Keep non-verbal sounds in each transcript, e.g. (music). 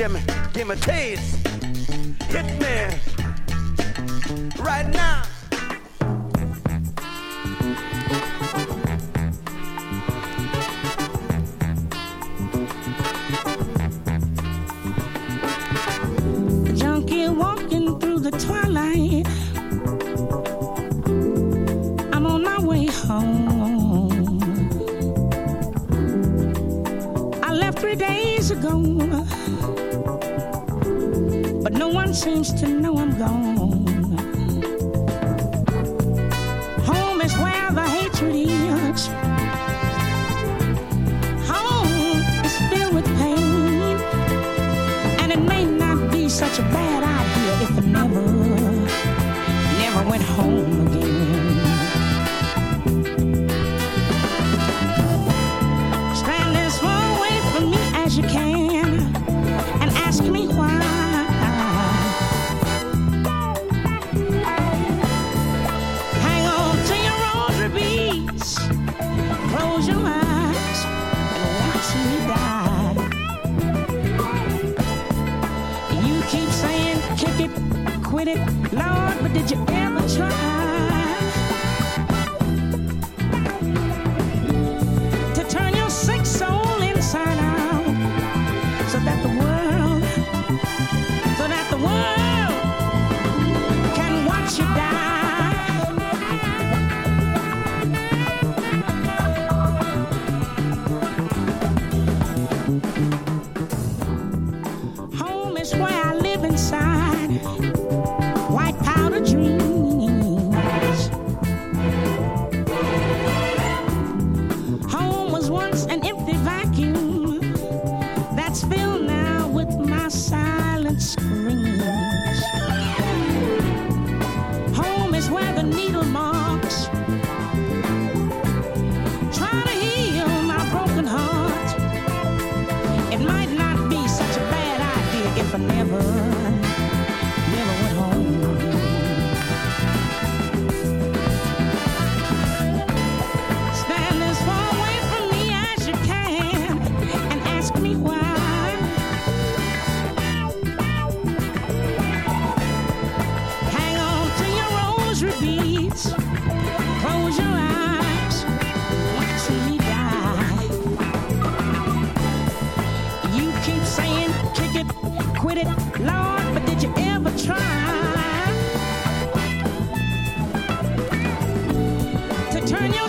Taste, Give me a turn your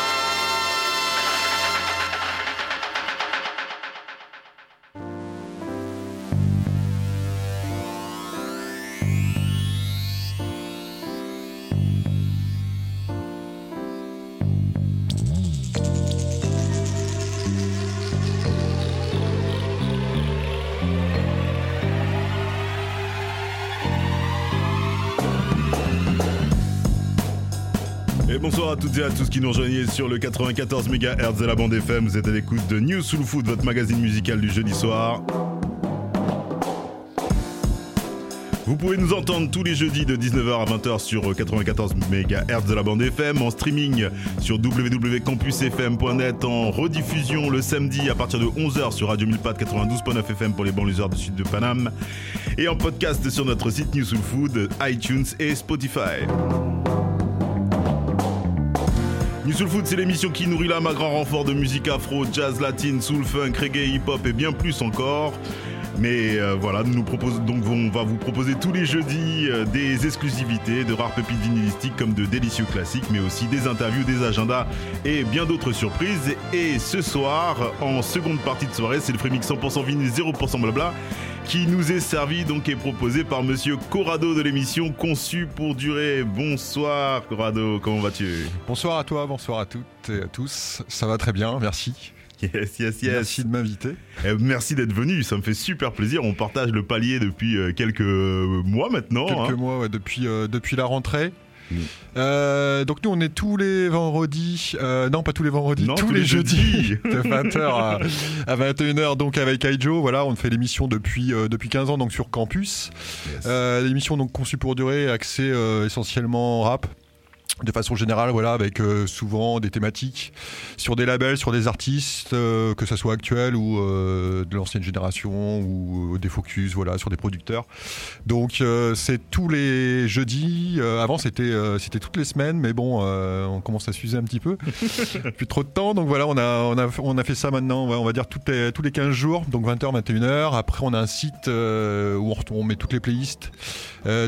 Toutes et à tous qui nous rejoignent sur le 94 MHz de la bande FM. Vous êtes à l'écoute de News Soul Food, votre magazine musical du jeudi soir. Vous pouvez nous entendre tous les jeudis de 19h à 20h sur 94 MHz de la bande FM, en streaming sur www.campusfm.net, en rediffusion le samedi à partir de 11h sur Radio 1000 92.9 FM pour les banlieusards du sud de Paname, et en podcast sur notre site New Soul Food, iTunes et Spotify. New Soul c'est l'émission qui nourrit l'âme à grand renfort de musique afro, jazz latine, soul funk, reggae, hip-hop et bien plus encore. Mais euh, voilà, nous nous proposons donc on va vous proposer tous les jeudis euh, des exclusivités, de rares pépites vinylistiques comme de délicieux classiques, mais aussi des interviews, des agendas et bien d'autres surprises. Et ce soir, en seconde partie de soirée, c'est le Fremix 100% vinyle, 0% blabla. Qui nous est servi donc et proposé par Monsieur Corrado de l'émission Conçu pour durer. Bonsoir Corrado, comment vas-tu? Bonsoir à toi, bonsoir à toutes et à tous. Ça va très bien, merci. Yes, yes, yes. Merci de m'inviter. Eh, merci d'être venu, ça me fait super plaisir. On partage le palier depuis euh, quelques mois maintenant. Quelques hein. mois, ouais, depuis, euh, depuis la rentrée. Euh, donc nous on est tous les vendredis, euh, non pas tous les vendredis, Non, tous, les, jeudis (laughs) de 20h à, à 21h donc avec Aijo, voilà on fait l'émission depuis, euh, depuis 15 ans donc sur campus. Yes. L'émission donc conçue pour durer, axée essentiellement rap. De façon générale, voilà, avec euh, souvent des thématiques sur des labels, sur des artistes, euh, que ce soit actuels ou euh, de l'ancienne génération, ou des focus, voilà, sur des producteurs. Donc c'est tous les jeudis. Avant c'était c'était toutes les semaines, mais bon, on commence à s'user un petit peu. (laughs) Plus trop de temps, donc voilà, on a on a on a fait ça maintenant. ouais, on va dire toutes les, tous les 15 jours, donc 20h, 21h. Après, on a un site où on, on met toutes les playlists,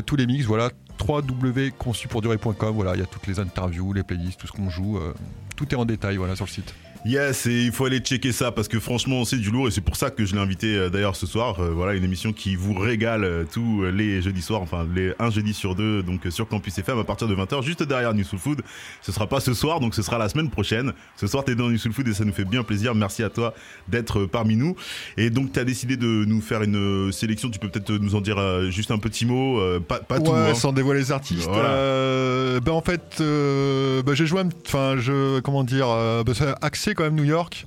tous les mix, voilà www.conçupourdurer.com voilà il y a toutes les interviews les playlists tout ce qu'on joue euh, tout est en détail sur le site Yes, et il faut aller checker ça parce que franchement, c'est du lourd et c'est pour ça que je l'ai invité euh, d'ailleurs ce soir. Euh, voilà, une émission qui vous régale euh, tous les jeudis soirs, enfin les un jeudi sur deux, donc sur Campus FM à partir de 20h, juste derrière New Soul Food. Ce sera pas ce soir, donc ce sera la semaine prochaine. Ce soir, t'es dans New Soul Food et ça nous fait bien plaisir. Merci à toi d'être parmi nous. Et donc, t'as décidé de nous faire une sélection. Tu peux peut-être nous en dire juste un petit mot, pas, pas tout. ouais hein. sans dévoiler les artistes Voilà. euh, ben en fait euh, ben j'ai joué enfin je comment dire ben c'est quand même New York.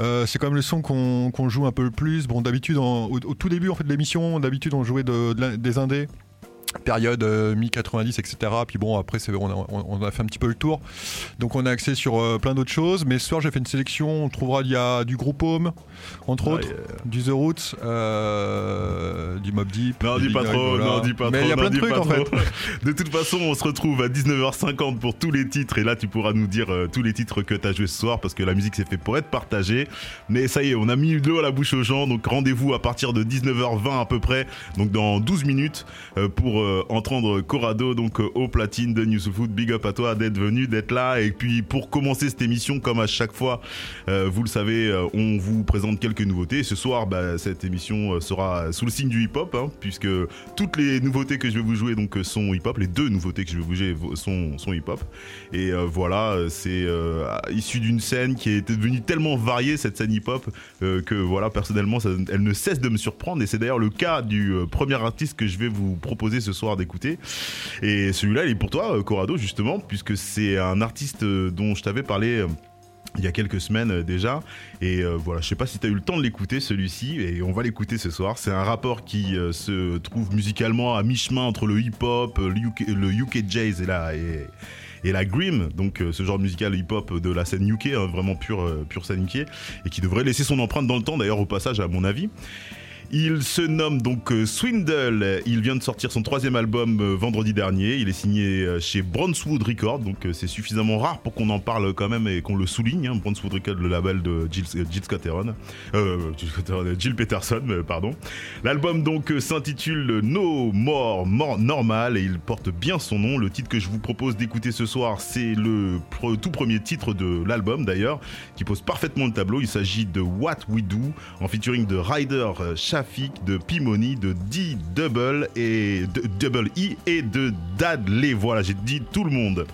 Euh, c'est quand même le son qu'on joue un peu le plus. Bon d'habitude au, tout début en fait de l'émission d'habitude on jouait des indés période euh, mi-90 etc puis bon après c'est- on a, on- a fait un petit peu le tour. Donc on a axé sur euh, plein d'autres choses. Mais ce soir j'ai fait une sélection. On trouvera il y a du groupe Home entre Ah, autres yeah. du The Roots euh, du Mob Deep Non, dis pas Big trop, non, dis pas mais trop. il y a plein de trucs en fait. (laughs) De toute façon, on se retrouve à 19h50 pour tous les titres. Et là, tu pourras nous dire euh, tous les titres que tu as joué ce soir parce que la musique c'est fait pour être partagée. Mais ça y est, on a mis de l'eau à la bouche aux gens, donc rendez-vous à partir de 19h20 à peu près, donc dans 12 minutes euh, pour euh, entendre Corrado donc euh, au platine de News Food. Big up à toi d'être venu, d'être là et puis pour commencer cette émission comme à chaque fois, euh, vous le savez, euh, on vous présente quelques nouveautés. Ce soir, bah, cette émission euh, sera sous le signe du hip-hop, hein, puisque toutes les nouveautés que je vais vous jouer donc sont hip-hop. Les deux nouveautés que je vais vous jouer sont, sont hip-hop. Et voilà, c'est issu d'une scène qui est devenue tellement variée cette scène hip-hop que voilà, personnellement, elle ne cesse de me surprendre. Et c'est d'ailleurs le cas du premier artiste que je vais vous proposer ce soir d'écouter. Et celui-là, il est pour toi, euh, Corrado, justement, puisque c'est un artiste euh, dont je t'avais parlé. euh, il y a quelques semaines déjà et voilà je sais pas si tu as eu le temps de l'écouter celui-ci et on va l'écouter ce soir c'est un rappeur qui se trouve musicalement à mi-chemin entre le hip-hop le UK, le jazz et la et, la Grim, donc ce genre de musical hip-hop de la scène UK, hein, vraiment pure, pure scène UK, et qui devrait laisser son empreinte dans le temps, d'ailleurs au passage à mon avis. Il se nomme donc euh, Swindle. Il vient de sortir son troisième album euh, vendredi dernier. Il est signé euh, chez Brownswood Records, donc c'est suffisamment rare pour qu'on en parle quand même et qu'on le souligne. Hein. Brownswood Records, le label de Jill, Peterson, pardon. L'album donc s'intitule No More, Normal et il porte bien son nom. Le titre que je vous propose d'écouter ce soir, c'est le tout premier titre de l'album d'ailleurs, qui pose parfaitement le tableau. Il s'agit de What We Do en featuring de Ryder De Pimoni, de D Double et de Double E et de Dadley. Voilà, j'ai dit tout le monde.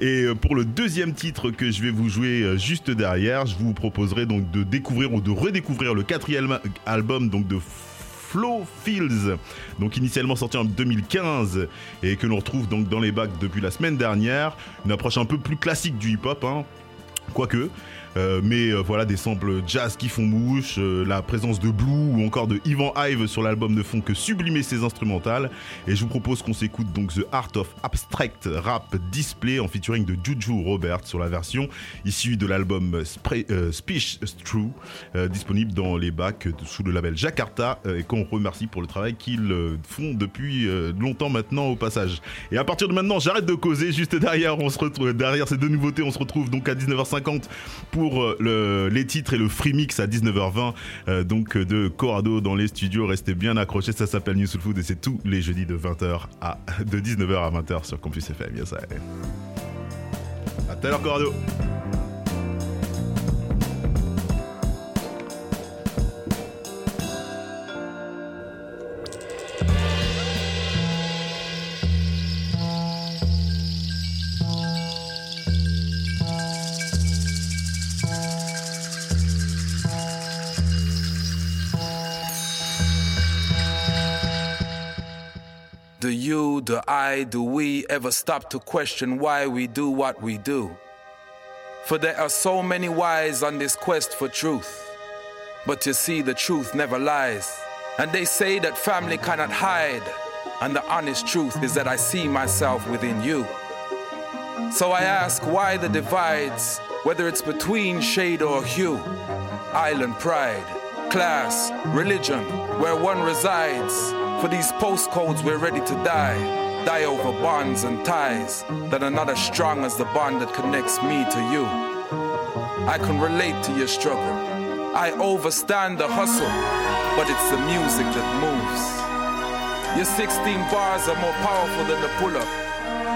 Et euh, pour le deuxième titre que je vais vous jouer euh, juste derrière, je vous proposerai donc de découvrir ou de redécouvrir le quatrième album donc de Flow Fields, donc initialement sorti en 2015 et que l'on retrouve donc dans les bacs depuis la semaine dernière. Une approche un peu plus classique du hip-hop, hein, quoique. Euh, mais euh, voilà des samples jazz qui font mouche, euh, la présence de Blue ou encore de Ivan Hive sur l'album ne font que sublimer ses instrumentales. Et je vous propose qu'on s'écoute donc The Art of Abstract Rap Display en featuring de Juju Robert sur la version issue de l'album euh, Speech True, euh, disponible dans les bacs sous le label Jakarta et qu'on remercie pour le travail qu'ils font depuis longtemps maintenant au passage. Et à partir de maintenant, j'arrête de causer. Juste derrière, on se retrouve derrière ces deux nouveautés, on se retrouve donc à 19h50 pour euh, le- les titres et le free mix à 19h20 euh, donc euh, de Corrado dans les studios. Restez bien accrochés, ça s'appelle New Soul Food et c'est tous les jeudis de 20h à de 19h à 20h sur Campus FM. Yes. À tout à l'heure Corrado. Do you, do I, do we ever stop to question why we do what we do? For there are so many whys on this quest for truth. But you see, the truth never lies. And they say that family cannot hide. And the honest truth is that I see myself within you. So I ask why the divides, whether it's between shade or hue, island pride, class, religion, where one resides. For these postcodes, we're ready to die. Die over bonds and ties that are not as strong as the bond that connects me to you. I can relate to your struggle. I overstand the hustle, but it's the music that moves. Your 16 bars are more powerful than the pull up.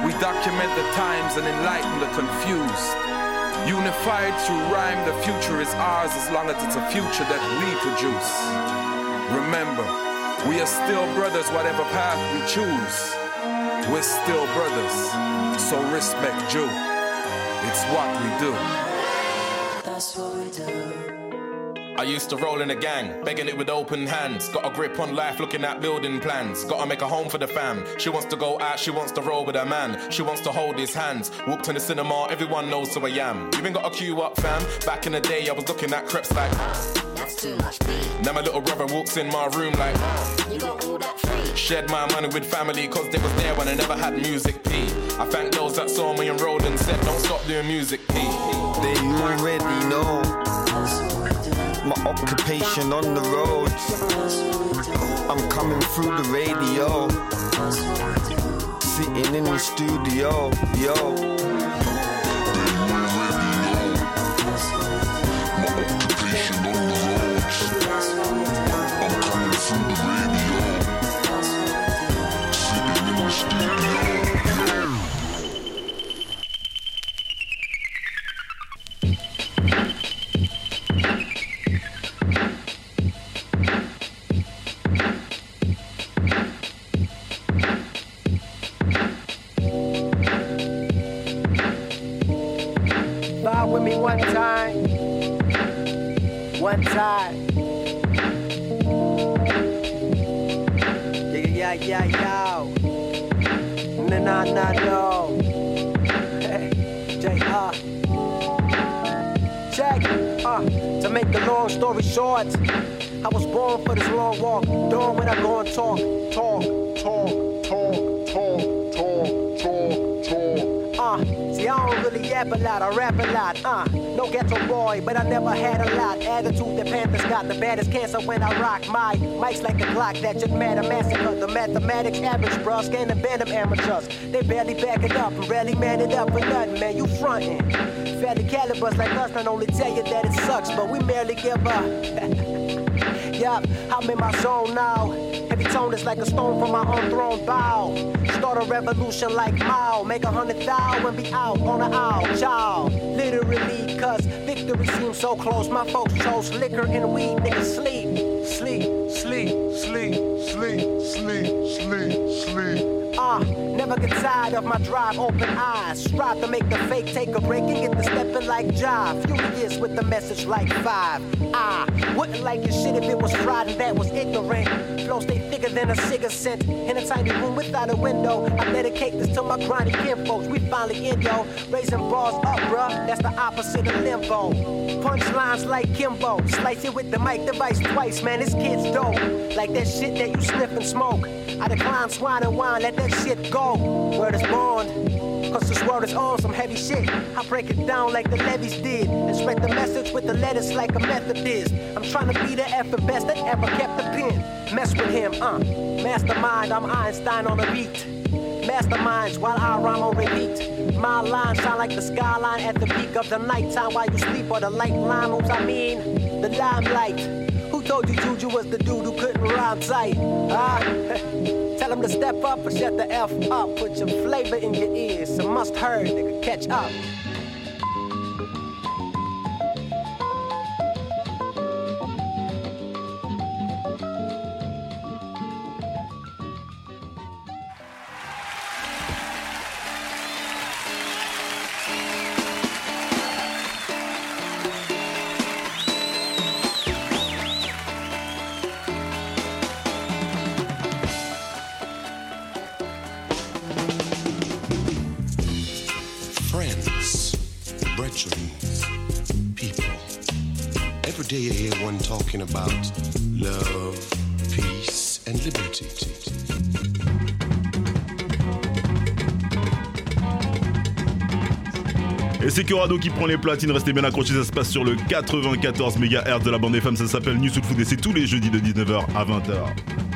We document the times and enlighten the confused. Unified through rhyme, the future is ours as long as it's a future that we produce. Remember, we are still brothers, whatever path we choose. We're still brothers, so respect Jew. It's what we do. That's what we do. I used to roll in a gang, begging it with open hands. Got a grip on life, looking at building plans. Gotta make a home for the fam. She wants to go out, she wants to roll with a man. She wants to hold his hands. Walked in the cinema, everyone knows who I am. Even got a queue up, fam. Back in the day, I was looking at creps like. That's too much beat. Now my little brother walks in my room like. You got all that free. Shared my money with family, cause they was there when I never had music P. I thank those that saw me enrolled and said, don't stop doing music P. They already know my occupation on the road. I'm coming through the radio, sitting in the studio, yo. When I rock my mics like a clock that just mad a massacre. The mathematics average, bruh, scan the band of amateurs. They barely back it up, and rarely man it up for nothing, man. You frontin'. Fairly calibers like us not only tell you that it sucks, but we merely give up. (laughs) Yup, I'm in my zone now. Heavy tone is like a stone from my unthrown bow. Start a revolution like Mao. Make a hundred thou and be out on the owl. Child, literally, cause victory seems so close. My folks chose liquor and weed, niggas sleep, sleep, sleep, sleep, sleep, never get tired of my drive, open eyes. Strive to make the fake take a break and get the stepping like jive. Furious with the message like five. I wouldn't like your shit if it was fried and that was ignorant. Flow stay thicker than a cigarette scent. In a tiny room without a window. I dedicate this to my grinding kinfolks. We finally in, yo. Raising bars up, bruh. That's the opposite of limbo. Punchlines like Kimbo. Slice it with the mic device twice, man. This kid's dope. Like that shit that you sniff and smoke. I decline swine and wine, let that shit go. Word is born. Cause this world is on some heavy shit. I break it down like the levies did. And spread the message with the letters like a Methodist. I'm trying to be the effing best that ever kept the pen. Mess with him, uh. Mastermind, I'm Einstein on a beat. Masterminds while I rhyme on repeat. My lines sound like the skyline at the peak of the nighttime while you sleep, or the light line moves. I mean, the limelight. Told you Juju was the dude who couldn't rhyme tight? Ah, (laughs) tell him to step up or shut the F up. Put your flavor in your ears. A must heard, nigga. Catch up. About love, peace, and liberty. Et c'est Corrado qui prend les platines, restez bien accrochés, ça se passe sur le 94 MHz de la bande FM, ça s'appelle New Soul Food et c'est tous les jeudis de 19h à 20h.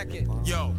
It. Yo,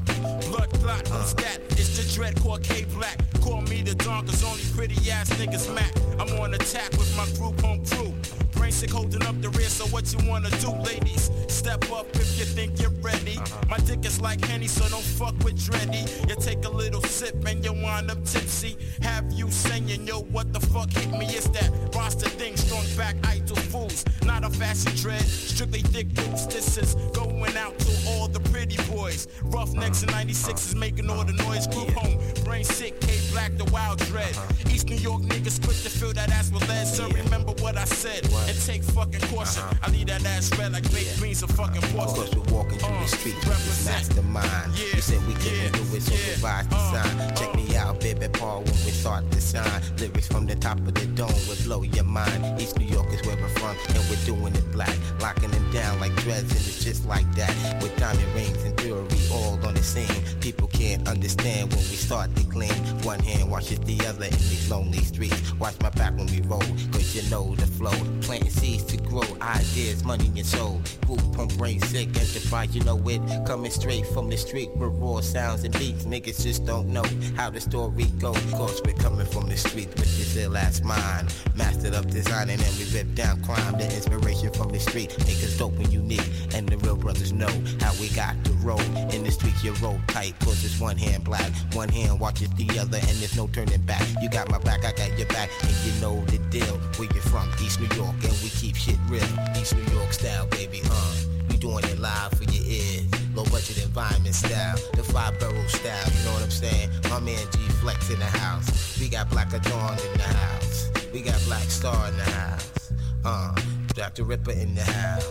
blood clot on uh. stat. It's the dread core K Black. Call me the dawn, cause only pretty ass niggas mac. I'm on attack with my group home crew. Brain sick holding up the rear, so what you wanna do, ladies? Step up if you think you're ready. Uh-huh. My dick is like Henny, so don't fuck with Dreddy. You take a little sip and you wind up tipsy. Have you saying, yo, what the fuck hit me? Is that roster thing, strong back, idle fools. Not a fashion dread, strictly thick dudes. This is going out to all the pretty boys. Roughnecks and 96 is making all the noise. Group home, brain sick, K Black, the wild dread. Uh-huh. East New York niggas quick to fill that ass with lead. So remember what I said and take fucking caution. Uh-huh. I leave that ass red like baked beans and fucking porcelain. Cause we're walking through the uh, street mastermind. You said we can do it, so revise the uh, sign. Uh. Check me out, baby Paul, when we start to sign. Lyrics from the top of the dome will blow your mind. East New York is where we're from, and we're doing it black. Locking them down like dreads, and it's just like that. With diamond rings and jewelry all on the scene. People can't understand when we start clean. One hand washes the other in these lonely streets. Watch my back when we roll, cause you know the flow. Planting seeds to grow, ideas, money and soul. Group pump brain sick enterprise, you know it. Coming straight from the street with raw sounds and beats. Niggas just don't know how the story goes. Cause we're coming from the street with this ill ass mind. Mastered up designing and we rip down crime. The inspiration from the street us dope and unique. And the real brothers know how we got to roll. In the streets you roll tight, cause it's one hand black. One hand watches the other and there's no turning back. You got my back, I got your back. And you know the deal. Where you from? East New York and we keep shit real. East New York style, baby, uh. We doing it live for your ears. Low budget environment style, the five barrel style, you know what I'm saying? My man G Flex in the house. We got Black Dawn in the house. We got Black Star in the house. Uh, Dr. Ripper in the house.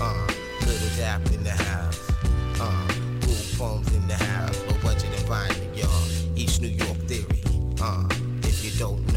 Uh, Little Dap in the house. Uh, Cool Poems in the house. Low budget environment, New York theory. Uh, if you don't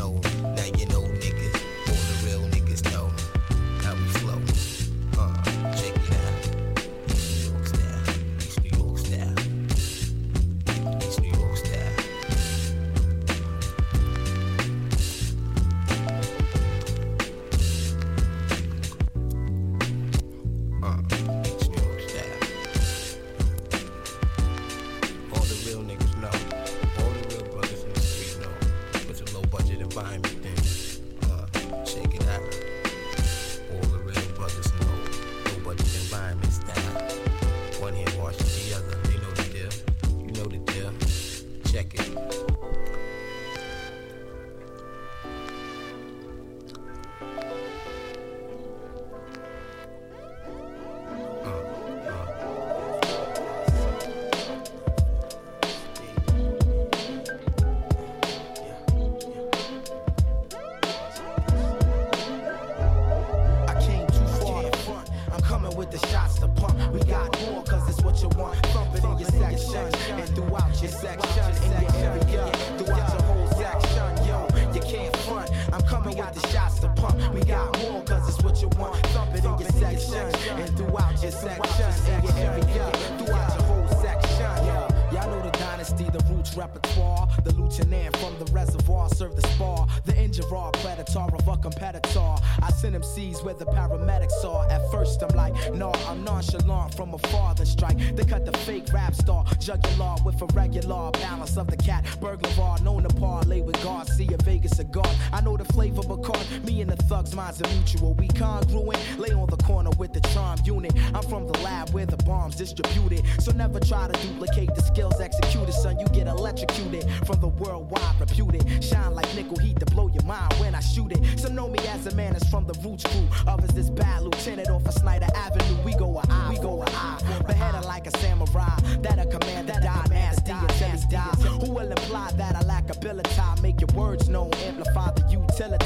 section, in your area, throughout your whole section. Yo, y'all know the dynasty, the roots repertoire. The lieutenant from the reservoir serve the spar. The engine raw predator competitor. I send MCs where the paramedics are. At first I'm like, no, I'm nonchalant from a Then strike. They cut the fake rap star. Jugular with a regular balance of the cat. Burglar known to parlay with Garcia, Vegas cigar. I know the flavor of because me and the thugs minds are mutual. We congruent. Lay on the corner with the charm unit. I'm from the lab where the bombs distributed. So never try to duplicate the skills executed, son. You get electrocuted from the worldwide reputed. Shine like nickel heat to blow your mind when I shoot it. Some know me as a man that's from the roots crew. Others this bad lieutenant off of Snyder Avenue. We go a eye, we go a eye. Beheaded like a samurai. That a command commander die nasty until he dies. Who will imply that I lack ability? Make your words known, amplify the utility.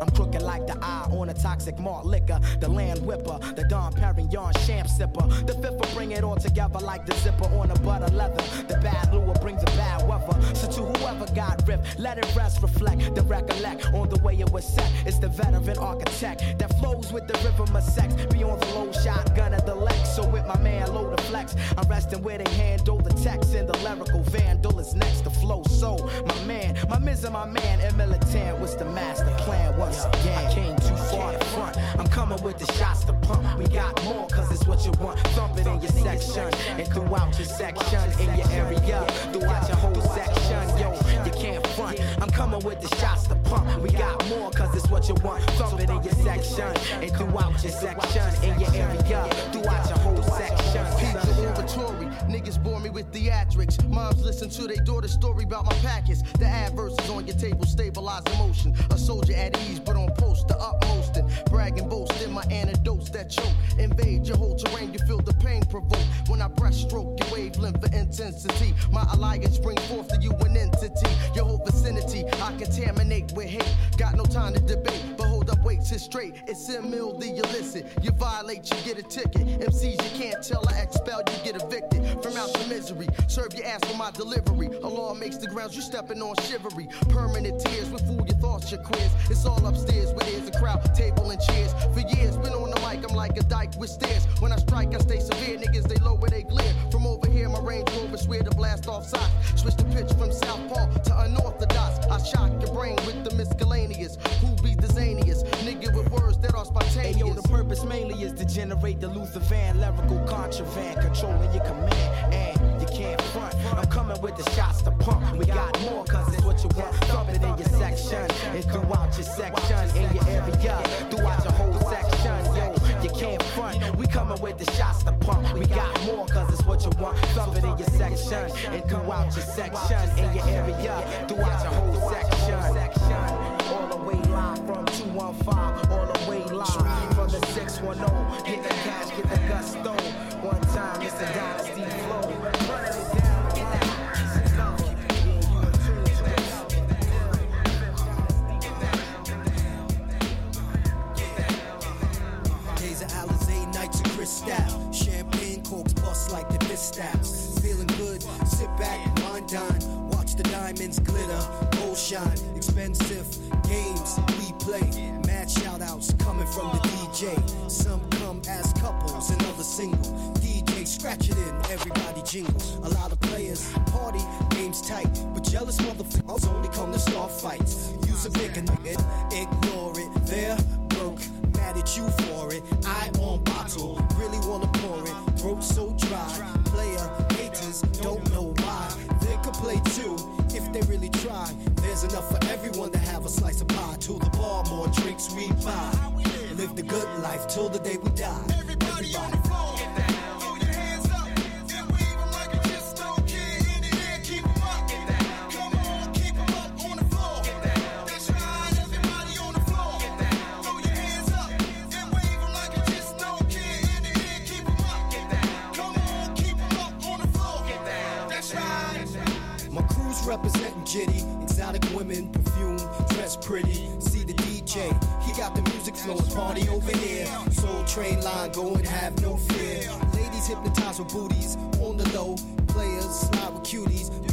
I'm crooked like the eye on a toxic malt liquor. The land whipper, the Dom Perignon champ sipper. The fifth will bring it all together like the zipper on a butter leather. The bad lure brings the bad weather. So to whoever got ripped, let it rest, reflect, the recollect on the way it was set. It's the veteran architect that flows with the rhythm of sex. Be on the low shotgun of the Lex. So with my man, low the flex. I'm resting where they handle the text and the lyrical vandal is next to flow. So my man, my miz and my man, and militant was the master plan once again. I came too far to front. I'm coming with the shots to pump. We got more, cause it's what you want. Thump it in your section and throughout your section, in your area, throughout your whole section. Yo, front. I'm coming with the shots to pump. We got more, cause it's what you want. Thump it in your section and throughout your section, in your area, throughout your whole section. Bore me with theatrics. Moms listen to their daughter's story about my packets. The adverses on your table stabilize emotion. A soldier at ease, but on post, the utmost. And bragging, boasting my antidotes that choke. Invade your whole terrain, you feel the pain provoke. When I breaststroke your wavelength for intensity, my alliance bring forth to you an entity. Your whole vicinity, I contaminate with hate. Got no time to debate, up, sit straight. It's the illicit. You violate, you get a ticket. MCs, you can't tell, I expel, you get evicted from out the misery. Serve your ass for my delivery. A law makes the grounds you stepping on shivery. Permanent tears with fool your thoughts, your quiz. It's all upstairs where there's a crowd, table and chairs. For years, been on the mic, I'm like a dyke with stairs. When I strike, I stay severe. Niggas, they lower, they glare. From over here, my range rover swear to blast off sight. Switch the pitch from southpaw to unorthodox. I shock your brain with the miscellaneous. Who be the zaniest? Nigga with words that are spontaneous. Hey, the purpose mainly is to generate the Luther Van lyrical contraband, controlling your command. And can't front. I'm coming with the shots to pump. We got more, cause it's what you want. Thump it in your section and throughout your section, in your area, throughout your whole section. Yo, you can't front. We coming with the shots to pump. We got more, cause it's what you want. Thump it in your section and throughout your section, in your area, throughout your whole section. All the way live from 215, all the way live from the 610. Get the cash, get the gusto. One time, it's a dynasty Champagne corks bust like the pistols. Feeling good, sit back, wind down. Watch the diamonds glitter, gold shine. Expensive games we play. Mad shout outs coming from the DJ. Some come as couples and others single. DJ scratch it in, everybody jingle. A lot of players party, games tight. But jealous motherfuckers only come to start fights. Use a bigger nigga, ignore it. They're broke, mad at you for it. I on bottle, Throat so dry, player haters don't know why. They could play too if they really try. There's enough for everyone to have a slice of pie. To the bar, more drinks we buy. Live the good life till the day we die. Everybody, representing Jitty, exotic women, perfume, dress pretty. See the DJ, he got the music flowing, party over here. Soul train line going, have no fear. Ladies hypnotized with booties on the low. Players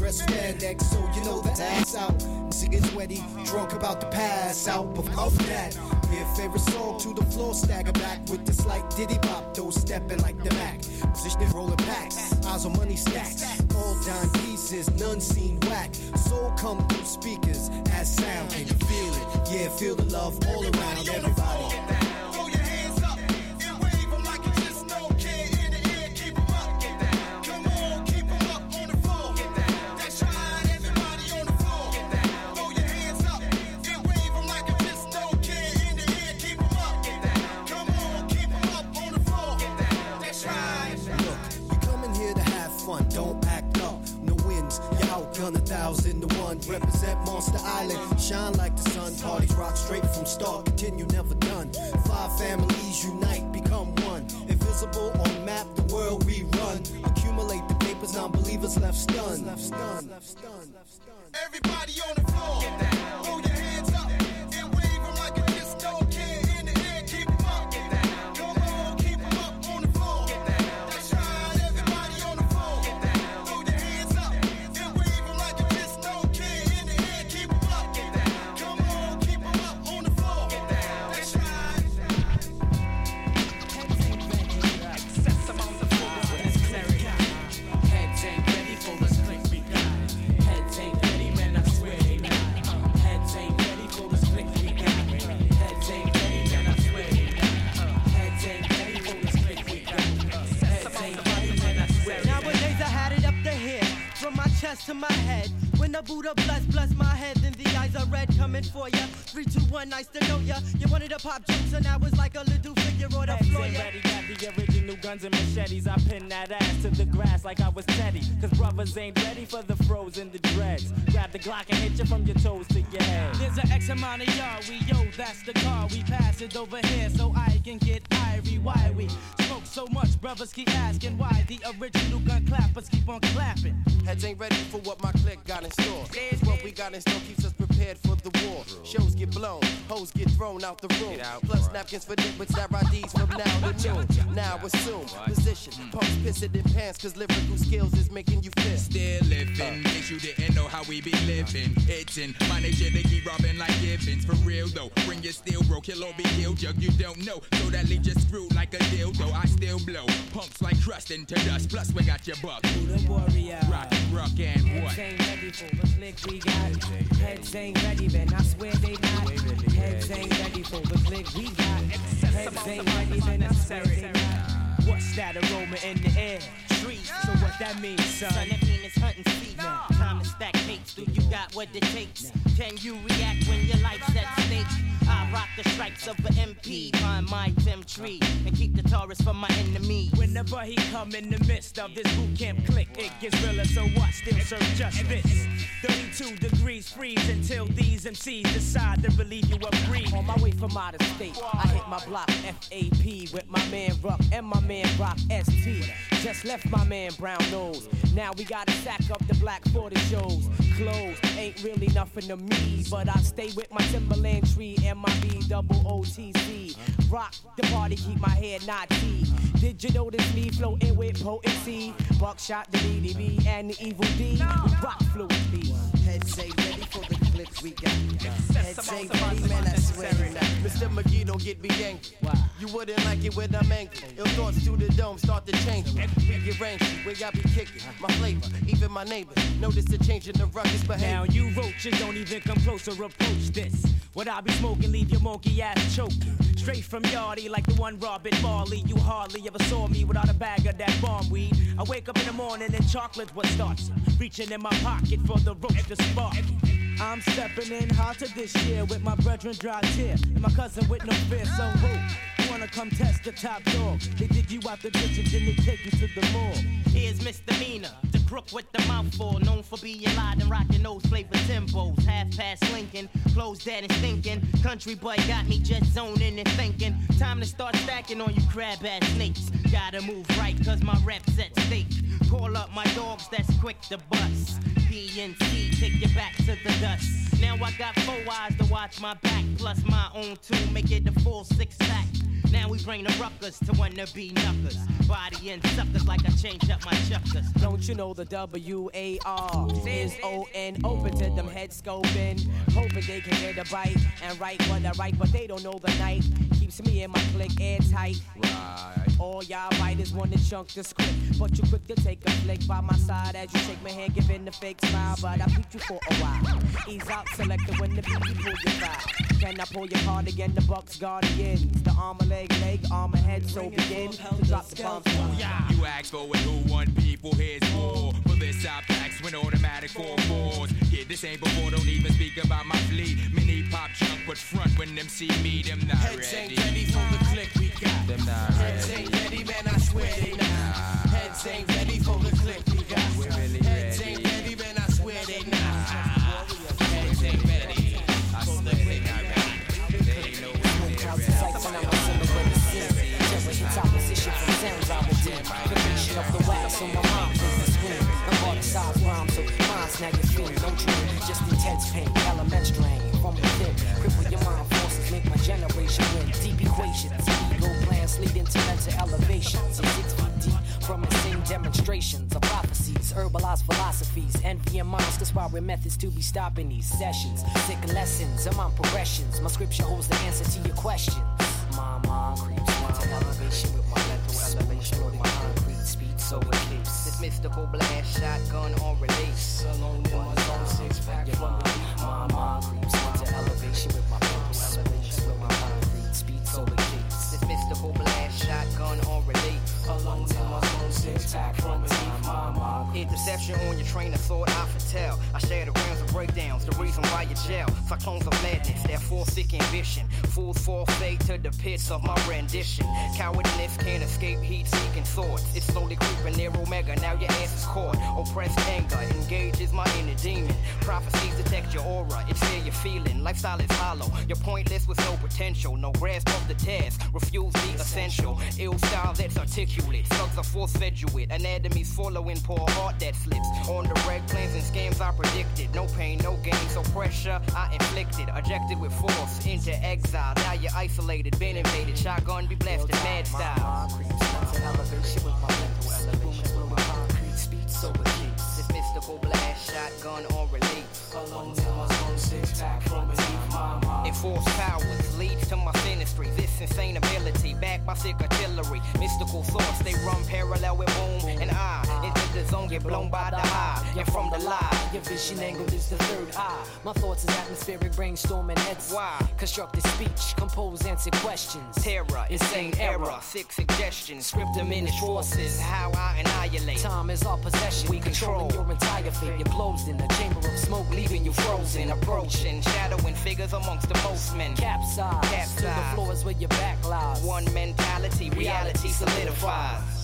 dress spandex, so you know the ass out. Gets sweaty, drunk about to pass out. But of that, your favorite song to the floor, stagger back with the slight diddy bop, though stepping like the Mac. Position rolling packs, eyes on money stacks. All dime pieces, none seen whack. Soul come through speakers as sound. Can you feel it? Yeah, feel the love all around everybody. Thousand one. Represent Monster Island, shine like the sun. Parties rock straight from start, continue never done. Five families unite, become one. Invisible on map, the world we run. Accumulate the papers, non-believers. Left stunned. Everybody on the coming for ya. Three, two, one, nice to know ya. You wanted to pop jokes, and I was like a little figure on the floor. Yeah. Ready, got the original guns and machetes. I pin that ass to the grass like I was Teddy. Cause brothers ain't ready for the froze and the dreads. Grab the Glock and hit you from your toes to your head. There's an X amount of yard, we yo, that's the car. We pass it over here so I can get irie. Why we smoke so much, brothers keep asking why the original gun clappers keep on clapping. Heads ain't ready for what my clique got in store. 'Cause what we got in store keeps us prepared for the war. Shows get blown, hoes get thrown out the room. Plus napkins for nitwits that ride these from now to noon. Now assume position, hmm. pumps pissing in pants, cause lyrical skills is making you fit. Still living, uh. in case you didn't know how we be living. It's in my nature to keep robbing like Gibbons. For real though, bring your steel broke, you'll all be killed. Jug you don't know, so that leaves you screwed like a dildo. I still blow, pumps like crust into dust. Plus we got your buck. warrior. Rock, rock and what? Heads ain't ready for the flick we got. Heads ain't ready, man. I swear they not. Heads ain't ready for the flick we got. Heads ain't ready, man. I swear they not. What's that aroma in the air? Trees. So what that means, son? Son, that mean it's hunting season. Time to stack tapes. Do you got what it takes? Can you react when your life's at stake? I rock the stripes of the MP, find my Tim tree, and keep the Taurus from my enemy. Whenever he come in the midst of this boot camp click, it gets realer. So what? Still serve justice. 32 degrees freeze until these MCs decide to relieve you of greed. On my way from out of state, I hit my block FAP with my man Ruck and my man Rock ST. Just left my man Brown Nose. Now we gotta sack up the black 40 shows. Clothes ain't really nothing to me, but I stay with my Timberland tree and my B double OTC. Rock the party, keep my head not tea. Did you notice me floating with potency? Buckshot, the DDB, and the Evil D. Rock fluidly. Heads ain't ready for the we got. Heads ain't ready, man, I swear they not. Mr. McGee, don't get me angry. You wouldn't like it when I'm angry. Ill thoughts through the dome start to change. me. We get rangy, where y'all be kicking. My flavor, even my neighbors. Notice the change in the ruckus behavior. Now you roaches don't even come close or approach this. What I be smoking, leave your monkey ass choking. Straight from Yardy like the one Robin Marley. You hardly ever saw me without a bag of that bomb weed. I wake up in the morning and chocolate's what starts. Reaching in my pocket for the roach to spark. I'm stepping in hotter this year with my brethren dry tear. And my cousin with no fear, so who? Wanna come test the top dog? They dig you out the ditch and they take you to the mall. Here's misdemeanor. The crook with the mouthful, known for being loud and rocking those flavor tempos. Half past Lincoln, closed dead and thinking. Country boy got me just zoning and thinking. Time to start stacking on you crab ass snakes. Gotta move right, cause my rep's at stake. Call up my dogs that's quick to bust. PNC, take you back to the dust. Now I got four eyes to watch my back, plus my own two, make it a full six pack. Now we bring the ruckus to wanna be knuckers. Body and suckers like I change up my chuckers. Don't you know the W A R is O N? Open to them head scoping, hoping they can get a bite and write what I write, but they don't know the night. Keeps me and my clique airtight. Right. All y'all writers wanna chunk the script, but you quick to take a flick by my side as you shake my hand, giving the fake smile. But I beat you for a while. Ease out, selector when the beat you pull your foul. Can I pull your card again? The Bucks Guardians, the armor leg, leg, armor head. So begin to drop the bombs. You asked for it, who won people, here's more. For this I packs when automatic four fours. Yeah, this ain't before, don't even speak about my fleet. Mini pop junk, but front when them see me, them not Heads ready. ain't ready for the click we got. Them not Heads ready. ain't ready, man, I swear they not. Heads ain't ready for the click just intense pain, element strain from within. Cripple your mind forces, make my generation win. Deep equations, ego plans leading to mental elevations. And six feet deep from insane demonstrations of prophecies, herbalized philosophies, envy and monsters, conspiring methods to be stopping these sessions. Sick lessons, I'm on progressions. My scripture holds the answer to your questions. My mind creeps elevation with my mental elevation with my concrete speed, so mystical blast shotgun on release. Alone with my zone six pack from. My mind creeps into elevation with my mental elevation with my concrete speed, so it keeps. This mystical blast shotgun on release. Alone with my zone six pack from. My Interception on your train of thought, I foretell. I share the grams of breakdowns, the reason why you jail. Cyclones of madness, that full sick ambition. Fools fall fate to the pits of my rendition. Cowardness can't escape heat seeking thoughts. It's slowly creeping near Omega, now your ass is caught. Oppressed anger engages my inner demon. Prophecies detect your aura, it's there you're feeling. Lifestyle is hollow, you're pointless with no potential. No grasp of the task, refuse the essential. Ill style that's articulate, slugs are force fed you with. Anatomies following poor heart that slips. On the red plans and scams I predicted. No pain, no gain, so pressure I inflicted. Ejected with force into exile. Now you're isolated, been invaded. Shotgun be blasted, mad style. elevation with my mental elevation with my concrete speed, so it. This mystical blast shotgun on release. Alone Mind powers leads to my sinistry. This insane ability, backed by sick artillery. Mystical thoughts, they run parallel with boom and I. Into the zone, get blown by the high. And from the lie. Your vision angle is the third eye. My thoughts is atmospheric brainstorming heads. Why? Constructed speech, compose, answer questions. Terror, insane error, sick suggestions, script diminished forces, how I annihilate. Time is our possession. We control. Your entire fate. You're closed in a chamber of smoke, leaving you frozen, approaching, shadowing figures amongst the most men. Capsize. To the floors where your back lies. One mentality, reality solidifies.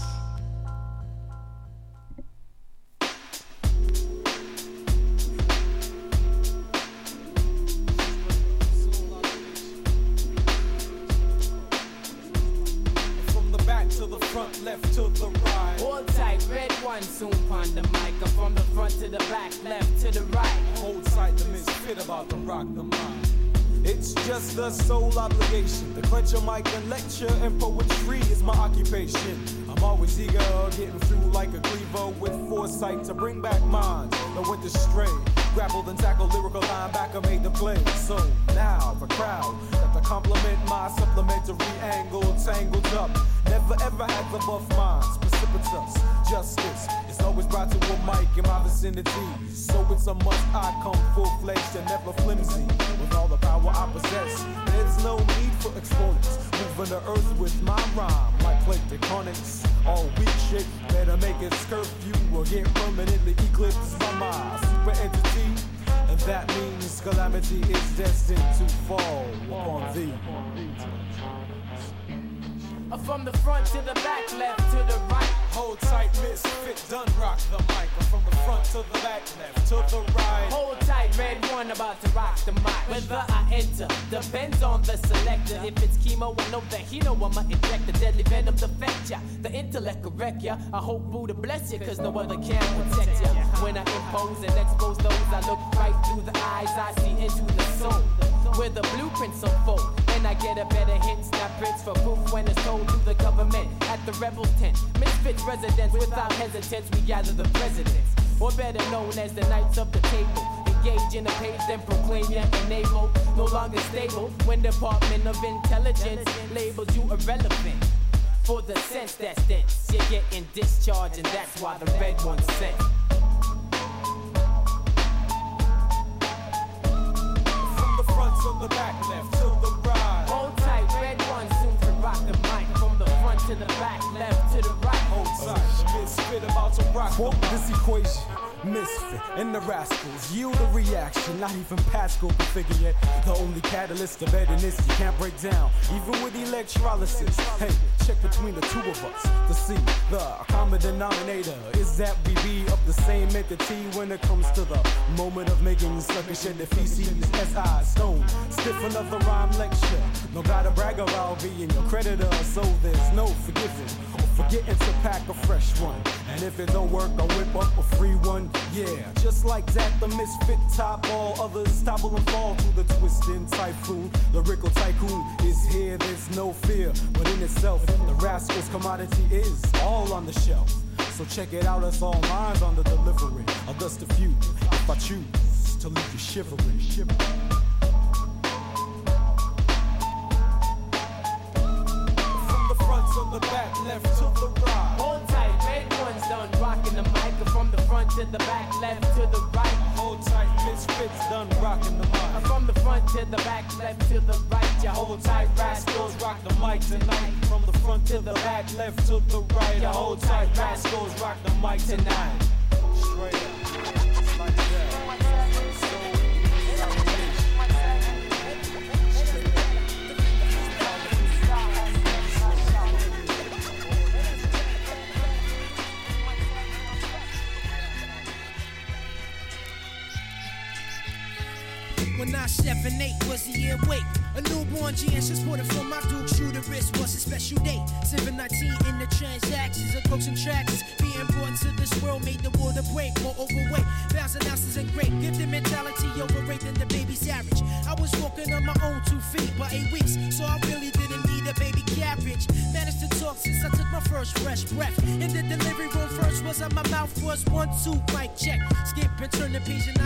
To a mic and lecture, and poetry is my occupation. I'm always eager, getting through like a cleaver with foresight to bring back minds that went astray. Grappled and tackled lyrical linebacker made the play. So now the crowd that to compliment my supplementary angle tangled up. Never ever had the buff minds, precipitous justice. It's always brought to a mic in my vicinity. So it's a must I come full fledged and never flimsy. With all the power I possess, there's no need for exponents. Moving the earth with my rhyme like plate tectonics. All weak shit, better make it curfew or get permanently eclipsed by my super entity. And that means calamity is destined to fall upon thee. From the front to the back, left to the right. Hold tight, misfit, done rock the mic. From the front to the back, left to the right. Hold tight, red one about to rock the mic. Whether I enter depends on the selector. If it's chemo, I know that he know I'ma inject the deadly venom to affect ya. The intellect correct ya. I hope Buddha bless ya, cause no other can protect ya. When I impose and expose those, I look right through the eyes, I see into the soul. Where the blueprints unfold. And I get a better hint, snap prints for proof when it's told to the government at the rebel tent. Misfits residents without hesitance, we gather the presidents. Or better known as the knights of the table. Engage in a page, then proclaim yet enable. No longer stable when Department of Intelligence labels you irrelevant. For the sense that's dense, you're getting discharged, and that's why the red one's sent. From the front to the back, left to the right. Hold tight, red one soon to rock the mic. From the front to the back, misfit about to rock Quote this equation. Misfit and the rascals yield a reaction. Not even Pascal can figure it. The only catalyst better this you can't break down, even with electrolysis. Hey, check between the two of us to see the common denominator. Is that we be of the same entity when it comes to the moment of making suckers shed their feces? S.I. Stone, stiff another rhyme lecture. No gotta brag about being your creditor, so there's no forgiving or forgetting to pack a fresh one. And if it don't work, I'll whip up a free one. Yeah, just like that, the misfit top, all others topple and fall to the twisting typhoon. Lyrical tycoon is here, there's no fear. But in itself, the rascal's commodity is all on the shelf. So check it out, it's all minds on the delivery. I'll dust a few if I choose to leave you shivering. shivering. From the front to the back, left to the to the back, left to the right. Hold tight, misfits done rocking the mic. From the front to the back, left to the right. You hold tight, rascals rock the mic tonight. From the front to the back, left to the right. You hold tight, rascals rock the mic tonight. Straight A GS transported from my Duke shooter wrist was a special day. 719 in the transactions of coax and tracks. Being brought to this world made the water break. More overweight, thousand ounces and great. Gifted mentality overrated the baby's average. I was walking on my own two feet by eight weeks, so I really didn't need a baby carriage. Managed to talk since I took my first fresh breath. In the delivery room, first was on my mouth was one, two, mic check. Skip and turn the page in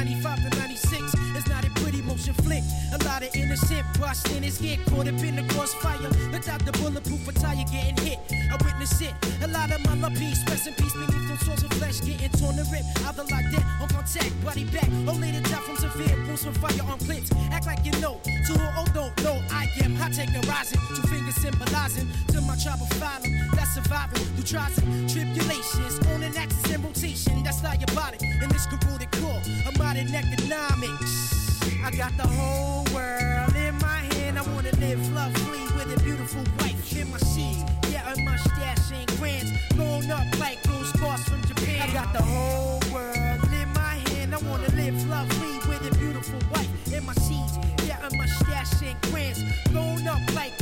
in his get caught up in the crossfire. Without the bulletproof attire getting hit. I witness it. A lot of my peace, rest in peace beneath those swords of flesh getting torn and ripped. Either like that, on contact, body back. Or later die from severe wounds from fire on clips. Act like you know. To who oh don't know, I am hot taking rising. Two fingers symbolizing to my tribe of phylum. That's surviving through trials and tribulations. On an axis and rotation, that's diabolic. In this corroded core I'm of modern economics. I got the whole and grands. Up like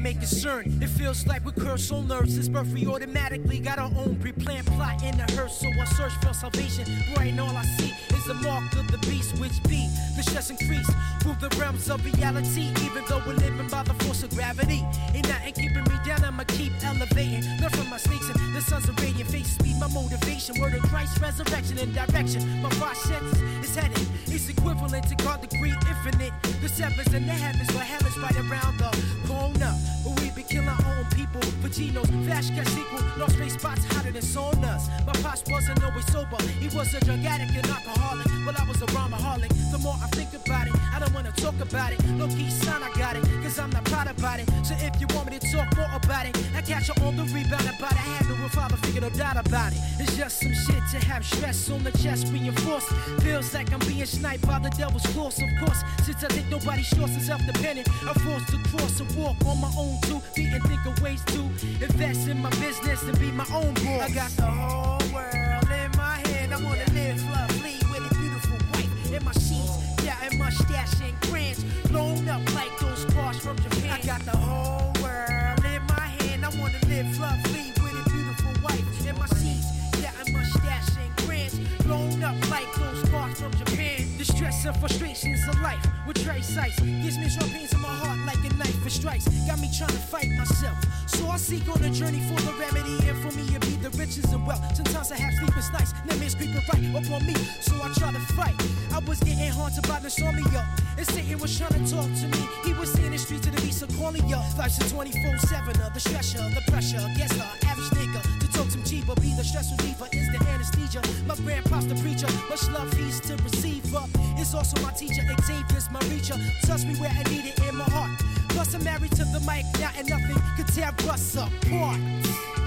Make concern, it feels like we curse on nerves. Since birth, we automatically got our own pre-planned plot in the hearse. So I search for salvation. Right, all I see is the mark of the beast, which be the stress increase through the realms of reality. Even though we're living by the force of gravity, ain't keeping me down. I'ma keep elevating. Learn from my snakes and the sons of radiant faces. Be my motivation. Word of Christ, resurrection and direction. My process is headed. It's equivalent to God, the great infinite. The sevens and the heavens, but hell is right around the corner. We killing our own people. Vaginos, flash cash sequel. Lost space spots hotter than saunas. My pops wasn't always sober. He was a drug addict and alcoholic. Well, I was a rhymaholic. The more I think about it, I don't wanna talk about it. Low key sign, I got it. Cause I'm not proud about it. So if you want me to talk more about it, I catch you on the rebound about it. I had no father figured no doubt about it. It's just some shit to have stress on the chest reinforced. Feels like I'm being sniped by the devil's force, of course. Since I think nobody's sure since self-dependent, I'm forced to cross and walk on my own too. Beating think of ways to invest in my business and be my own boss. I got the whole world in my hand. I wanna live lovely with a beautiful wife in my sheets. Yeah, and mustache and grants blown up like those cars from Japan. I got the whole world in my hand. I wanna live lovely with a beautiful wife in my sheets. Yeah, and mustache and grants blown up like those cars from Japan. The stress and frustrations of life sights gives me strong pains in my heart like a knife it strikes. Got me trying to fight myself. So I seek on a journey for the remedy and for me it be the riches and wealth. Sometimes I have sleepless nights, nightmares creeping right up on me. So I try to fight. I was getting haunted by insomnia. And Satan was trying to talk to me. He was in the streets of the beast, so calling ya. Life's a 24-7 of uh, the stressor, the pressure. Guess the average nigga some G, but be the stress reliever is the anesthesia. My grandpa's the preacher, much love he's to receive. It's also my teacher, Xavier's my reacher. Touch me where I need it in my heart. Plus I'm married to the mic now and nothing could tear us apart.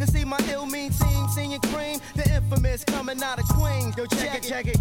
To see my ill mean team, singing cream. The infamous coming out of Queen. Yo, check it, check it.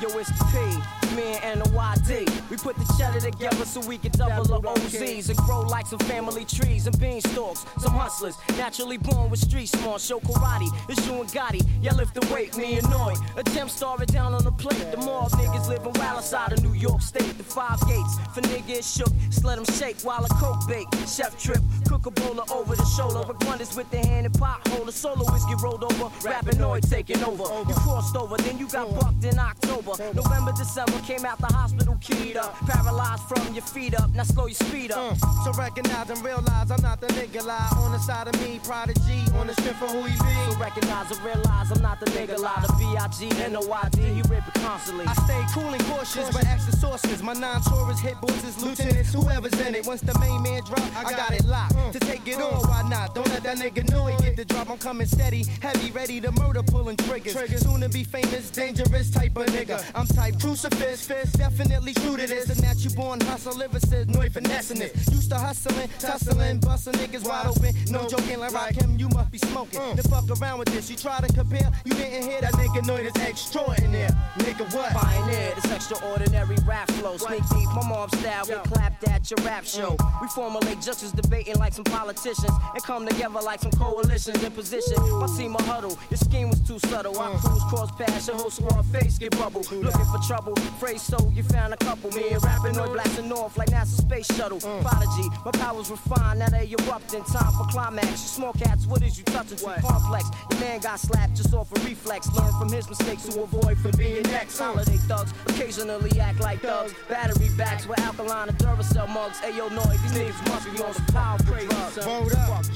Yo, it's P, me and the YD. We put the cheddar together so we can double the OZs and grow like some family trees and beanstalks. Some hustlers, naturally born with street smart. Show karate, it's you and Gotti. Yeah, lift the weight, me annoyed. Attempt started down on the plate. The more niggas living wild outside of New York State. The five gates for niggas shook. Just let them shake while a coke bake. Chef trip, cook a bowler over the shoulder. With wonders with the hand and pot holder. Solo whiskey rolled over. Rappinoid taking over. You crossed over, then you got bucked in October. November, December, came out the hospital keyed up. Paralyzed from your feet up. Now slow your speed up. Mm. So recognize and realize I'm not the nigga lie on the side of me, prodigy on the strength of who he be. So recognize and realize I'm not the nigga lie. The B-I-G-N-O-I-D, he rip it constantly. I stay cool and cautious with extra sources. My non-tourist hit bosses, lieutenants, whoever's in it. Once the main man drop, I got it locked. Mm. To take it mm. on, why not? Don't let that nigga know he get the drop. I'm coming steady, heavy, ready to murder, pulling triggers. Soon to be famous, dangerous type of nigga. I'm type crucifix, fist, definitely true to this. A natural born hustle, lyricist, no finessing it. Used to hustling, tussling, busting niggas wide open. No joking, like Rakim, you must be smoking. Mm. The fuck around with this, you try to compare, you didn't hear that nigga know it's extraordinary. Nigga, what? Pioneer, this extraordinary rap flow. Sneak deep, my mom style, we clapped at your rap mm. show. We formulate justice, debating like some politicians, and come together like some coalitions in position. My team a huddle, your scheme was too subtle. I mm. cruise cross past your whole squad face get bubble. Looking for trouble, so you found a couple. Me and rapping on blasting off like NASA space shuttle. Mm. Prodigy, my powers refined, now they erupting. Time for climax. You small cats, what is you touching? Too complex. The man got slapped just off a reflex. Learn from his mistakes to avoid from being next. Mm. Holiday thugs occasionally act like thugs. Battery backs with alkaline and Duracell mugs. Ayo, noise, these niggas must be on some power crazy. Hold up.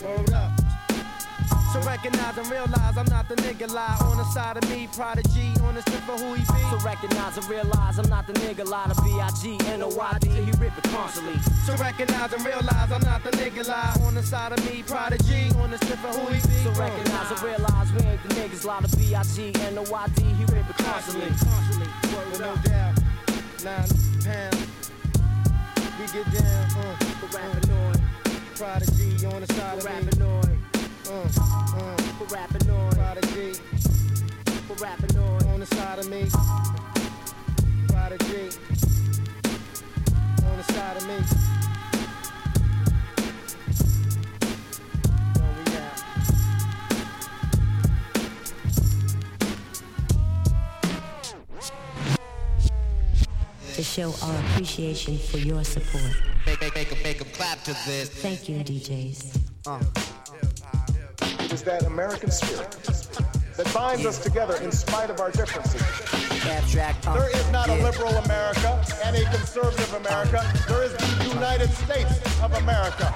hold up. So recognize and realize I'm not the nigga lie on the side of me, prodigy on the strip for who he be. So recognize and realize I'm not the nigga lie to B.I.G. N-O-Y-D, he rip it constantly. So recognize and realize I'm not the nigga lie on the side of me, prodigy on the strip for who he be. So recognize and realize we ain't the niggas lie to B.I.G. N-O-Y-D, he rip it constantly. With no doubt, nine pounds. We get down, uh, for rapping on. Prodigy on the side of me. Rapping on. Uh, uh, For rapping on. Prodigy For rapping on. on the side of me. Prodigy on the side of me. Yo, we out. to show our appreciation for your support. Make, make, make 'em- make 'em clap to this. Thank you, DJs. It is that American spirit that binds us together in spite of our differences. Abstract. There is not a liberal America and a conservative America. There is the United States of America.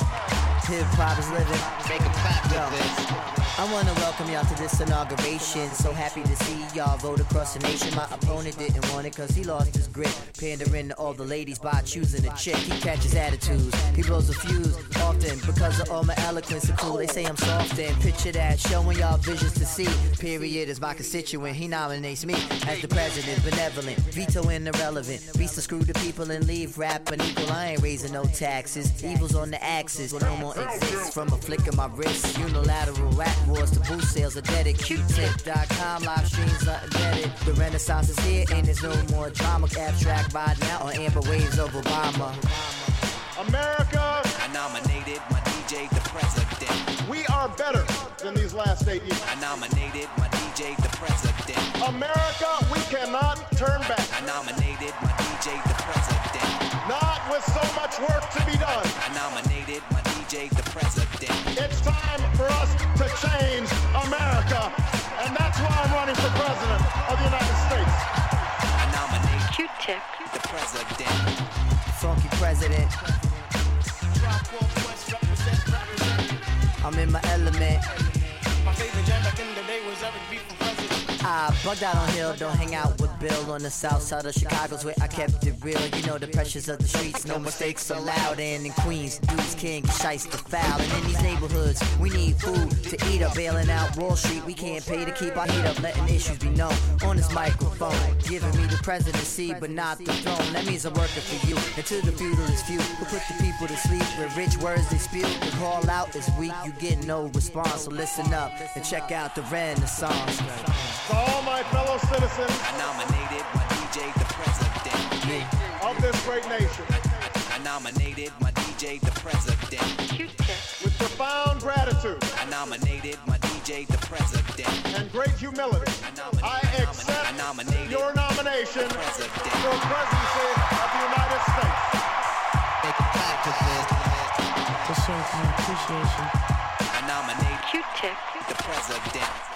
Hip hop is living. Make 'em clap to this. I wanna welcome y'all to this inauguration. So happy to see y'all vote across the nation. My opponent didn't want it cause he lost his grip. Pandering to all the ladies by choosing a chick. He catches attitudes, he blows a fuse often because of all my eloquence and cool. They say I'm soft and picture that, showing y'all visions to see. Period is my constituent. He nominates me as the president, benevolent, vetoing irrelevant. Beats to screw the people and leave rap an equal. I ain't raising no taxes. Evil's on the axis, no more exists from a flick of my wrist. Unilateral rap wars to boost sales are deaded. Qtip.com live streams are embedded. The renaissance is here and there's no more drama. Abstract ride now on amber waves of Obama. America, I nominated my DJ the president. we are better than these last eight years. I nominated my DJ the president. America, we cannot turn back. I nominated my DJ the president. Not with so much work to be done. I nominated my DJ the president. It's time for us to change America. And that's why I'm running for president of the United States. I nominate Q-Tip the president. Funky president. I'm in my element. My favorite jam back I bugged out on Hill, don't hang out with Bill on the south side of Chicago's where I kept it real. You know the pressures of the streets, no mistakes allowed. And in Queens, dudes king, shice the foul. And in these neighborhoods, we need food to eat up. Bailing out Wall Street, we can't pay to keep our heat up. Letting issues be known on this microphone. Giving me the presidency, but not the throne. That means I'm working for you. And to the feudalist few who put the people to sleep with rich words they spew. The call out is weak, you get no response. So listen up and check out the Renaissance. To all my fellow citizens I nominated my DJ the president. of this great nation, I nominated my DJ the president. with profound gratitude I nominated my DJ the president. and great humility, I accept I nominated your nomination the president. for presidency of the United States. Make a clap to this. To show our appreciation. I nominate Q-Tip the president.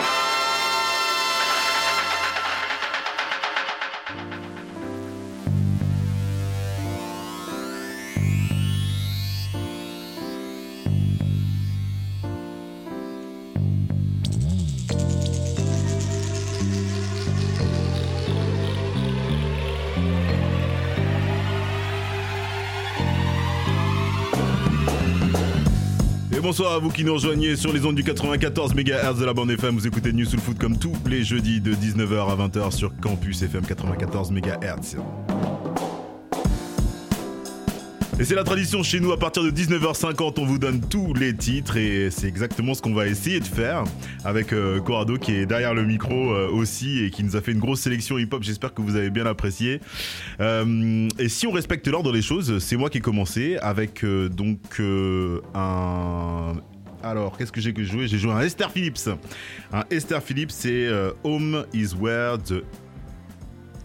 Bonsoir à vous qui nous rejoignez sur les ondes du 94 MHz de la bande FM. Vous écoutez News Soul Food comme tous les jeudis de 19h à 20h sur Campus FM 94 MHz. Et c'est la tradition chez nous, à partir de 19h50, on vous donne tous les titres et c'est exactement ce qu'on va essayer de faire avec euh, Corrado qui est derrière le micro euh, aussi et qui nous a fait une grosse sélection hip-hop, j'espère que vous avez bien apprécié. Euh, et si on respecte l'ordre des choses, c'est moi qui ai commencé avec euh, donc un... Alors, qu'est-ce que j'ai joué? J'ai joué un Esther Phillips. Un Esther Phillips, c'est Home is where the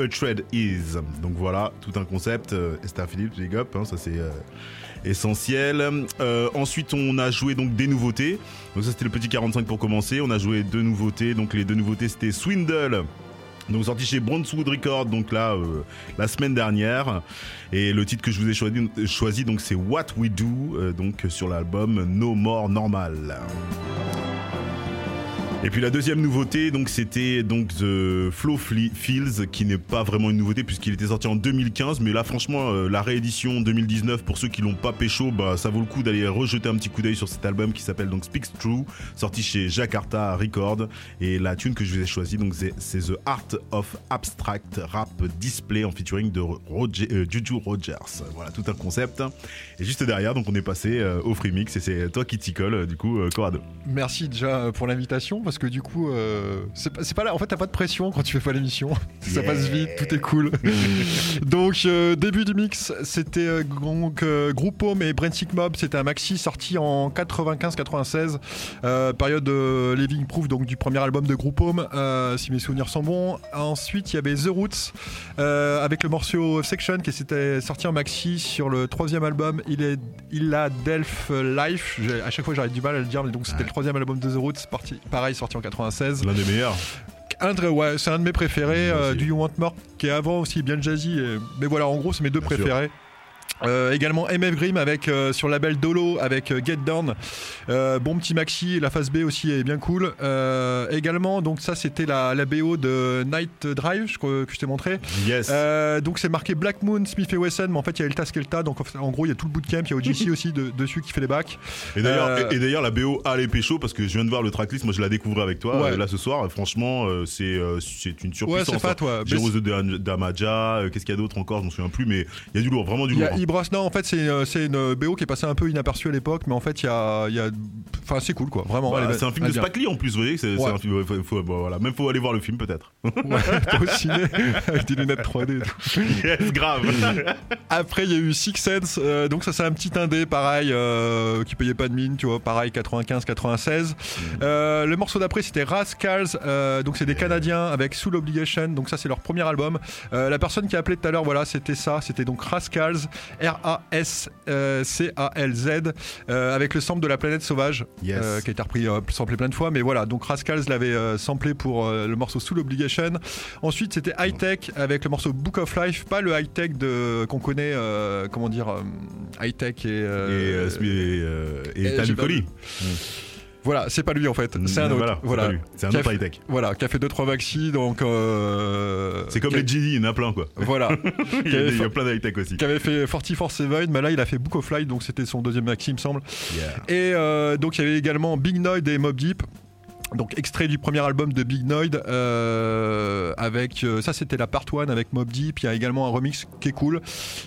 a Trade Is. Donc voilà, tout un concept. euh, Esther Phillips, big up, hein, ça c'est. euh, essentiel. Euh, ensuite, on a joué donc des nouveautés. Donc ça, c'était le petit 45 pour commencer. On a joué deux nouveautés. Donc les deux nouveautés, c'était Swindle. Donc sorti chez Brunswood Records, donc là la semaine dernière, et le titre que je vous ai choisi, choisi donc c'est What We Do, donc sur l'album No More Normal. Et puis la deuxième nouveauté, donc c'était donc The Flow Fields, qui n'est pas vraiment une nouveauté puisqu'il était sorti en 2015, mais là franchement euh, la réédition 2019 pour ceux qui l'ont pas pécho, bah ça vaut le coup d'aller rejeter un petit coup d'œil sur cet album qui s'appelle donc Speaks True, sorti chez Jakarta Record. Et la tune que je vous ai choisie donc c'est- The Art of Abstract Rap Display en featuring de euh, Juju Rogers. Voilà tout un concept. Et juste derrière donc on est passé euh, au free mix et c'est toi qui t'y colle du coup Corrado. Merci déjà pour l'invitation que du coup, euh, c'est pas, là. En fait, t'as pas de pression quand tu fais pas l'émission. (laughs) Ça Yeah. passe vite, tout est cool. (laughs) donc, euh, début du mix, c'était euh, donc Group Home et Brensik Mob. C'était un maxi sorti en 95-96, euh, période de Living Proof, donc du premier album de Group Home, si mes souvenirs sont bons. Ensuite, il y avait The Roots avec le morceau Section qui s'était sorti en maxi sur le troisième album. Il est, il a Delph Life. À chaque fois, j'arrête du mal à le dire, mais donc c'était le troisième album de The Roots, parti, pareil, sorti en 96. L'un des meilleurs. Un de- ouais, c'est un de mes préférés, euh, du You Want More, qui est avant aussi bien jazzy. et- mais voilà, en gros, c'est mes deux préférés. Euh, également MF Grimm avec euh, sur label Dolo avec euh, Get Down Euh, bon petit maxi la phase B aussi est bien cool Euh, également donc ça c'était la, la BO de Night Drive je que je t'ai montré Yes. Euh, donc c'est marqué Black Moon Smith et Wesson mais en fait il y a Elta Skelta donc en, gros il y a tout le bootcamp il y a OGC (laughs) aussi de- dessus qui fait les bacs Et d'ailleurs, et, et d'ailleurs, la BO a les pécho parce que je viens de voir le tracklist. Moi, je la découvre avec toi Ouais. là ce soir. Franchement, euh, c'est euh, c'est une surpuissance. Ouais, c'est fat, hein. ouais. Da- Damaja, qu'est-ce qu'il y a d'autre encore Je m'en souviens plus, mais il y a du lourd, vraiment du lourd. Non, en fait, c'est euh, c'est une BO qui est passée un peu inaperçue à l'époque, mais en fait, il y a. il y a- Enfin, c'est cool, quoi, vraiment. Est- c'est un film de Lee en plus, vous voyez. C'est c'est Ouais. un film. faut- faut- bon, voilà, même faut aller voir le film peut-être. Ouais, (laughs) au ciné, avec des lunettes 3D et tout. Yes, grave. (laughs) Après, il y a eu Six Sense, euh, donc ça, c'est un petit indé, pareil, euh, qui payait pas de mine, tu vois, pareil, 95-96. Euh, le morceau d'après, c'était Rascals, euh, donc c'est des Canadiens avec Soul Obligation, donc ça, c'est leur premier album. Euh, la personne qui a appelé tout à l'heure, voilà, c'était ça, c'était donc Rascals, R-A-S-C-A-L-Z, euh, avec le sample de la planète sauvage, Yes. euh, qui a été repris, euh, samplé plein de fois, mais voilà, donc Rascals l'avait euh, samplé pour euh, le morceau Soul Obligation. Ensuite, c'était High Tech avec le morceau Book of Life, pas le High Tech de qu'on connaît, euh, comment dire, euh, High Tech et, euh, Et, euh, Smith et, euh, et et Voilà, c'est pas lui en fait, c'est un autre. voilà, c'est un autre fait- high-tech. Voilà, qui a fait 2-3 maxi, donc. euh, C'est comme les Genie, il y en a plein quoi. Voilà. (laughs) il, y a, il y a plein d'high-tech aussi. qui avait fait 44-7, mais là il a fait Book of Light, donc c'était son deuxième maxi, il me semble. Yeah. Et euh, donc il y avait également Big Noid et Mob Deep. Donc extrait du premier album de Big Noid euh, avec euh, ça c'était la part 1 avec Mob Deep, il y a également un remix qui est cool.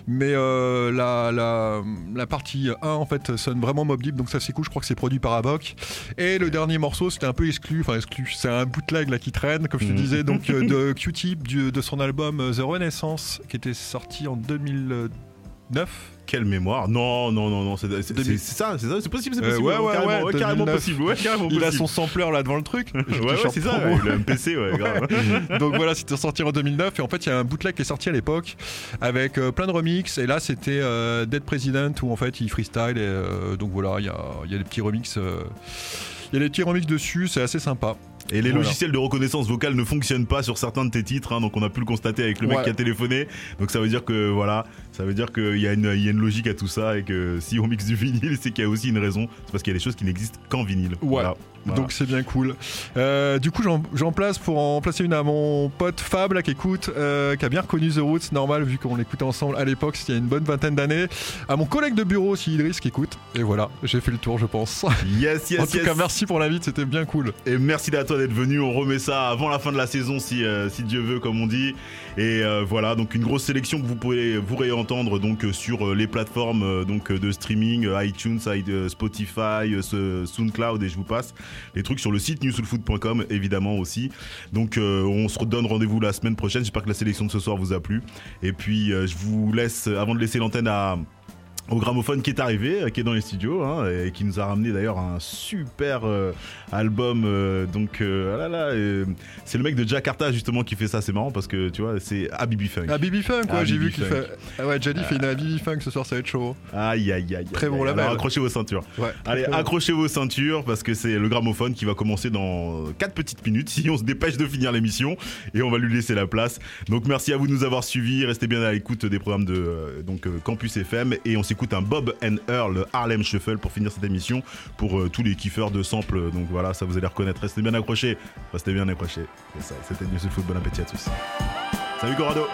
Mais euh, la, la, la partie 1 en fait sonne vraiment Mob Deep. Donc ça c'est cool, je crois que c'est produit par Avoc. Et le dernier morceau c'était un peu exclu, enfin exclu, c'est un bootleg là qui traîne comme je te Mhm. disais. Donc de (laughs) Q-Tip de son album The Renaissance qui était sorti en 2009 Quelle mémoire Non, non, non, non, c'est ça, c'est ça, c'est possible, c'est Euh, possible. ouais, ouais, carrément, ouais, carrément 2009. possible. Ouais, carrément Il a son sampler là devant le truc. Ouais, ouais, c'est ça, le MPC, ouais, (laughs) grave. Donc voilà, c'était sorti en 2009 et en fait il y a un bootleg qui est sorti à l'époque avec euh, plein de remix et là c'était euh, Dead President où en fait il freestyle et donc voilà il y a, des petits remix. il y a des petits remix dessus, c'est assez sympa. Et les Voilà. logiciels de reconnaissance vocale ne fonctionnent pas sur certains de tes titres, hein, donc on a pu le constater avec le mec Ouais. qui a téléphoné. Donc ça veut dire que voilà, ça veut dire qu'il y, a une- il y a une logique à tout ça et que si on mixe du vinyle, c'est qu'il y a aussi une raison. C'est parce qu'il y a des choses qui n'existent qu'en vinyle. Ouais. Voilà. Voilà. Donc c'est bien cool. Euh, du coup, j'en place pour en placer une à mon pote Fab là, qui écoute, euh, qui a bien reconnu The Roots, normal vu qu'on l'écoutait ensemble à l'époque, il y a une bonne vingtaine d'années. À mon collègue de bureau aussi, Idriss, qui écoute. Et voilà, j'ai fait le tour, je pense. Yes, yes, (laughs) en tout yes. cas, merci pour l'invite, c'était bien cool. Et merci à toi d'être venu. On remet ça avant la fin de la saison si, euh, Dieu veut, comme on dit. Et euh, voilà, donc une grosse sélection que vous pourrez vous réentendre donc euh, sur les plateformes donc de streaming, iTunes, Spotify, SoundCloud et je vous passe les trucs sur le site newsoulfood.com évidemment aussi. Donc on se redonne rendez-vous la semaine prochaine. J'espère que la sélection de ce soir vous a plu. Et puis je vous laisse avant de laisser l'antenne à au gramophone qui est arrivé, euh, qui est dans les studios, hein, et qui nous a ramené d'ailleurs un super euh, album. euh, donc, euh, ah là là, euh, c'est le mec de Jakarta justement qui fait ça. C'est marrant parce que tu vois, c'est Habibi Funk. Ah, Bibi Funk, ouais, j'ai vu qu'il fait. Ah ouais, Jenny fait une Bibi Funk ce soir, ça va être chaud. Aïe aïe aïe. Très bon label. Alors, accrochez vos ceintures. Ouais, Allez, bon. accrochez vos ceintures parce que c'est le gramophone qui va commencer dans 4 petites minutes si on se dépêche de finir l'émission et on va lui laisser la place. Donc merci à vous de nous avoir suivis. Restez bien à l'écoute des programmes de euh, donc euh, Campus FM et on s'écoute un Bob and Earl Harlem Shuffle pour finir cette émission pour euh, tous les kiffeurs de samples. Donc voilà, ça vous allez reconnaître. Restez bien accrochés. Restez bien accrochés. C'est ça. C'était News Foot. Bon appétit à tous. Salut Corrado.